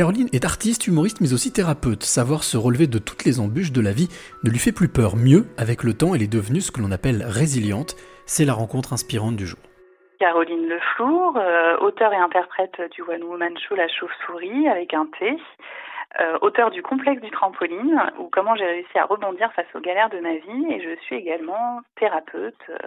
Caroline est artiste, humoriste, mais aussi thérapeute. Savoir se relever de toutes les embûches de la vie ne lui fait plus peur. Mieux, avec le temps, elle est devenue ce que l'on appelle résiliente. C'est la rencontre inspirante du jour. Caroline Leflour, euh, auteur et interprète du One Woman Show La Chauve-souris avec un T, euh, auteur du complexe du trampoline ou comment j'ai réussi à rebondir face aux galères de ma vie et je suis également thérapeute, euh,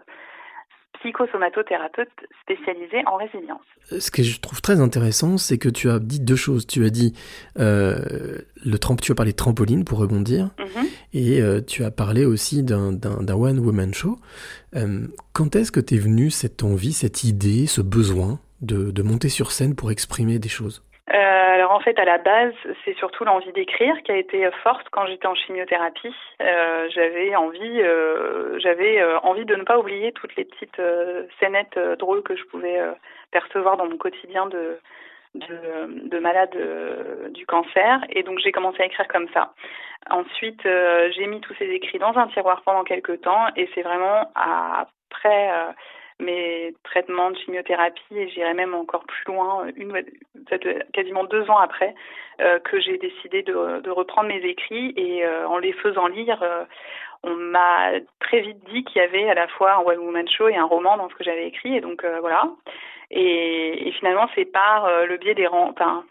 psychosomatothérapeute spécialisée en résilience. Ce que je trouve très intéressant, c'est que tu as dit deux choses. Tu as dit euh, le tramp, tu as parlé de trampoline pour rebondir, mhm. et euh, tu as parlé aussi d'un one woman show. Euh, quand est-ce que t'es venu cette envie, cette idée, ce besoin de, de monter sur scène pour exprimer des choses? Euh, alors en fait, à la base, c'est surtout l'envie d'écrire qui a été forte quand j'étais en chimiothérapie. Euh, j'avais envie, euh, j'avais envie de ne pas oublier toutes les petites scénettes drôles que je pouvais percevoir dans mon quotidien de de, de malade du cancer. Et donc j'ai commencé à écrire comme ça. Ensuite, j'ai mis tous ces écrits dans un tiroir pendant quelques temps, et c'est vraiment après mes traitements de chimiothérapie et j'irai même encore plus loin, une, quasiment deux ans après, euh, que j'ai décidé de, reprendre mes écrits et euh, en les faisant lire, euh, on m'a très vite dit qu'il y avait à la fois un One Woman Show et un roman dans ce que j'avais écrit et donc voilà. Et, et finalement, c'est par le biais des enfin,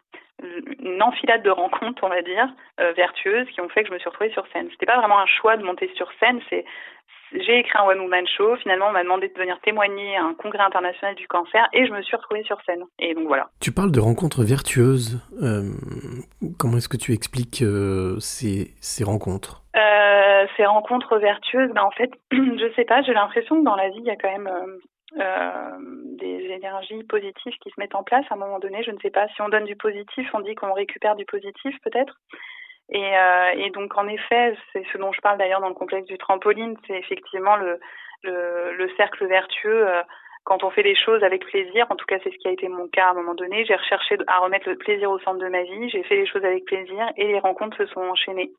une enfilade de rencontres, on va dire, vertueuses, qui ont fait que je me suis retrouvée sur scène. C'était pas vraiment un choix de monter sur scène, c'est j'ai écrit un One Woman Show. Finalement, on m'a demandé de venir témoigner à un congrès international du cancer et je me suis retrouvée sur scène. Et donc voilà. Tu parles de rencontres vertueuses. Euh, comment est-ce que tu expliques euh, ces, ces, rencontres? Euh, Ces rencontres vertueuses, ben, en fait, je sais pas, j'ai l'impression que dans la vie, il y a quand même des énergies positives qui se mettent en place à un moment donné. Je ne sais pas si on donne du positif, on dit qu'on récupère du positif peut-être. Et, euh, et, donc en effet, c'est ce dont je parle d'ailleurs dans le complexe du trampoline, c'est effectivement le, le, le, cercle vertueux. Euh, quand on fait les choses avec plaisir, en tout cas c'est ce qui a été mon cas à un moment donné, j'ai recherché à remettre le plaisir au centre de ma vie, j'ai fait les choses avec plaisir et les rencontres se sont enchaînées.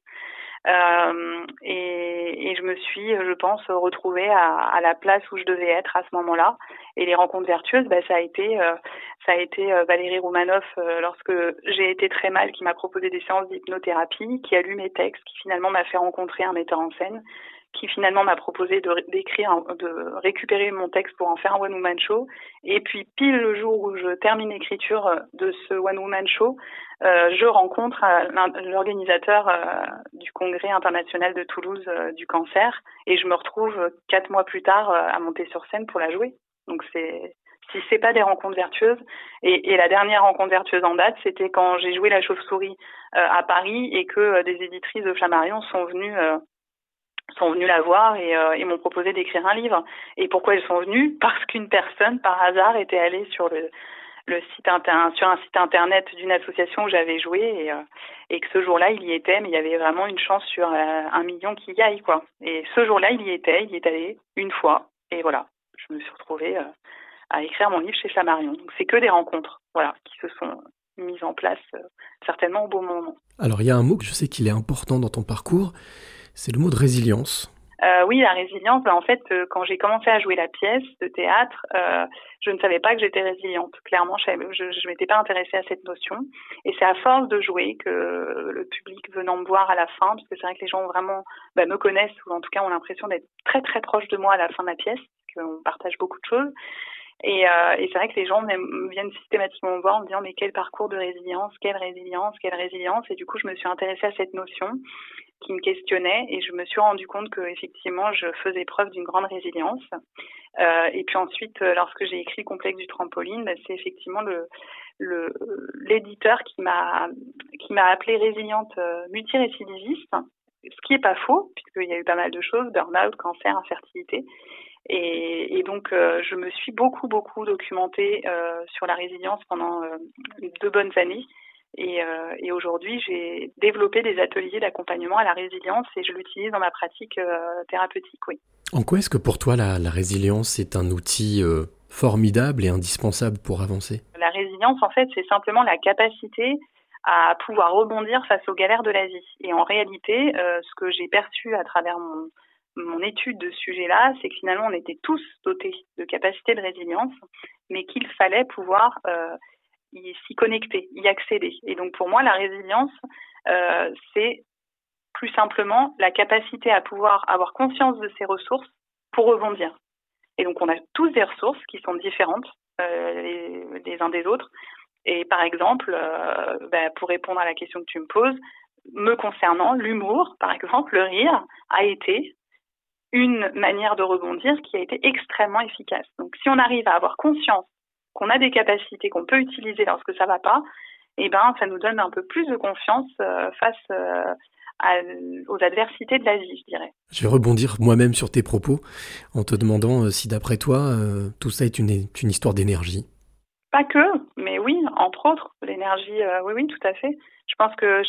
Euh, et, et, je me suis, je pense, retrouvée à, à, la place où je devais être à ce moment-là. Et les rencontres vertueuses, bah, ça a été, euh, ça a été euh, Valérie Roumanoff euh, lorsque j'ai été très mal, qui m'a proposé des séances d'hypnothérapie, qui a lu mes textes, qui finalement m'a fait rencontrer un metteur en scène qui finalement m'a proposé d'écrire, de récupérer mon texte pour en faire un one woman show. Et puis pile le jour où je termine l'écriture de ce one woman show, euh, je rencontre euh, l'organisateur euh, du congrès international de Toulouse euh, du cancer et je me retrouve quatre mois plus tard à monter sur scène pour la jouer. Donc c'est si c'est pas des rencontres vertueuses. Et, la dernière rencontre vertueuse en date, c'était quand j'ai joué la chauve-souris à Paris et que des éditrices de Flammarion sont venues sont venus la voir et, euh, m'ont proposé d'écrire un livre. Et pourquoi ils sont venus Parce qu'une personne, par hasard, était allée sur le, le site sur un site internet d'une association où j'avais joué et, euh, et que ce jour-là, il y était, mais il y avait vraiment une chance sur euh, un million qu'il y aille, quoi. Et ce jour-là, il y était, il y est allé une fois. Et voilà, je me suis retrouvée à écrire mon livre chez Flammarion. Donc c'est que des rencontres, voilà, qui se sont mises en place certainement au bon moment. Alors il y a un mot que je sais qu'il est important dans ton parcours, c'est le mot de résilience. Euh, oui, la résilience, ben, en fait, euh, quand j'ai commencé à jouer la pièce de théâtre, euh, je ne savais pas que j'étais résiliente. Clairement, je ne m'étais pas intéressée à cette notion. Et c'est à force de jouer que le public venant me voir à la fin, parce que c'est vrai que les gens vraiment ben, me connaissent, ou en tout cas ont l'impression d'être très très proches de moi à la fin de la pièce, qu'on partage beaucoup de choses. Et, euh, et c'est vrai que les gens viennent systématiquement me voir en me disant mais quel parcours de résilience, quelle résilience, quelle résilience. Et du coup, je me suis intéressée à cette notion qui me questionnait et je me suis rendu compte que effectivement je faisais preuve d'une grande résilience. Euh, et puis ensuite, lorsque j'ai écrit Complexe du trampoline, ben, c'est effectivement l'éditeur qui m'a qui m'a appelée résiliente euh, multirécidiviste, ce qui est pas faux puisqu'il y a eu pas mal de choses, burn-out, cancer, infertilité. Et, et donc, euh, je me suis beaucoup, beaucoup documentée euh, sur la résilience pendant euh, deux bonnes années. Et, et aujourd'hui, j'ai développé des ateliers d'accompagnement à la résilience et je l'utilise dans ma pratique thérapeutique. Oui. En quoi est-ce que pour toi la, la résilience est un outil formidable et indispensable pour avancer? La résilience, en fait, c'est simplement la capacité à pouvoir rebondir face aux galères de la vie. Et en réalité, ce que j'ai perçu à travers mon, mon étude de ce sujet-là, c'est que finalement, on était tous dotés de capacités de résilience, mais qu'il fallait pouvoir euh, s'y connecter, y accéder. Et donc pour moi, la résilience, euh, c'est plus simplement la capacité à pouvoir avoir conscience de ses ressources pour rebondir. Et donc on a tous des ressources qui sont différentes euh, les, uns des autres. Et par exemple, euh, ben, pour répondre à la question que tu me poses, me concernant, l'humour, par exemple, le rire, a été une manière de rebondir qui a été extrêmement efficace. Donc si on arrive à avoir conscience qu'on a des capacités qu'on peut utiliser lorsque ça va pas, eh ben ça nous donne un peu plus de confiance euh, face euh, aux adversités de la vie, je dirais. Je vais rebondir moi-même sur tes propos en te demandant euh, si d'après toi tout ça est une, une histoire d'énergie. Pas que, entre autres, l'énergie, oui, oui, tout à fait. Je pense que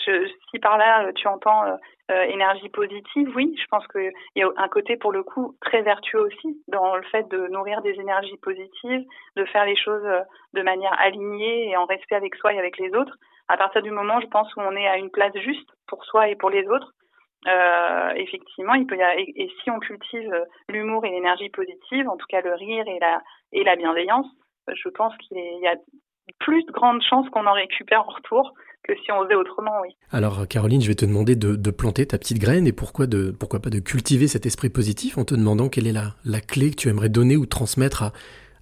si par là tu entends euh, euh, énergie positive, oui, je pense qu'il y a un côté pour le coup très vertueux aussi dans le fait de nourrir des énergies positives, de faire les choses euh, de manière alignée et en respect avec soi et avec les autres. À partir du moment, je pense, où on est à une place juste pour soi et pour les autres, euh, effectivement, il peut y avoir, et, et si on cultive l'humour et l'énergie positive, en tout cas le rire et la, et la bienveillance, je pense qu'il y a plus de grandes chances qu'on en récupère en retour que si on faisait autrement, oui. Alors Caroline, je vais te demander de, planter ta petite graine et pourquoi, de, pourquoi pas de cultiver cet esprit positif en te demandant quelle est la, la clé que tu aimerais donner ou transmettre à,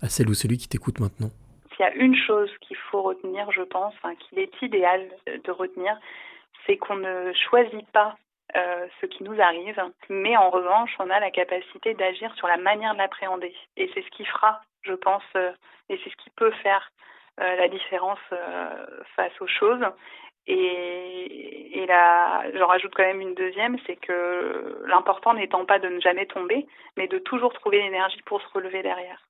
à celle ou celui qui t'écoute maintenant. S'il y a une chose qu'il faut retenir, je pense, qu'il est idéal de retenir, c'est qu'on ne choisit pas euh, ce qui nous arrive, mais en revanche, on a la capacité d'agir sur la manière de l'appréhender. Et c'est ce qui fera, je pense, euh, et c'est ce qui peut faire la différence euh, face aux choses. Et là, j'en rajoute quand même une deuxième, c'est que l'important n'étant pas de ne jamais tomber, mais de toujours trouver l'énergie pour se relever derrière.